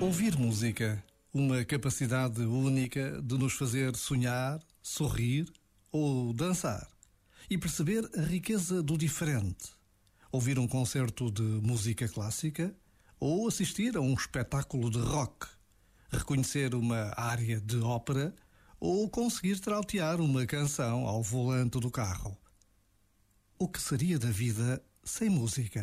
Ouvir música, uma capacidade única de nos fazer sonhar, sorrir ou dançar e perceber a riqueza do diferente. Ouvir um concerto de música clássica ou assistir a um espetáculo de rock. Reconhecer uma área de ópera ou conseguir trautear uma canção ao volante do carro. O que seria da vida sem música?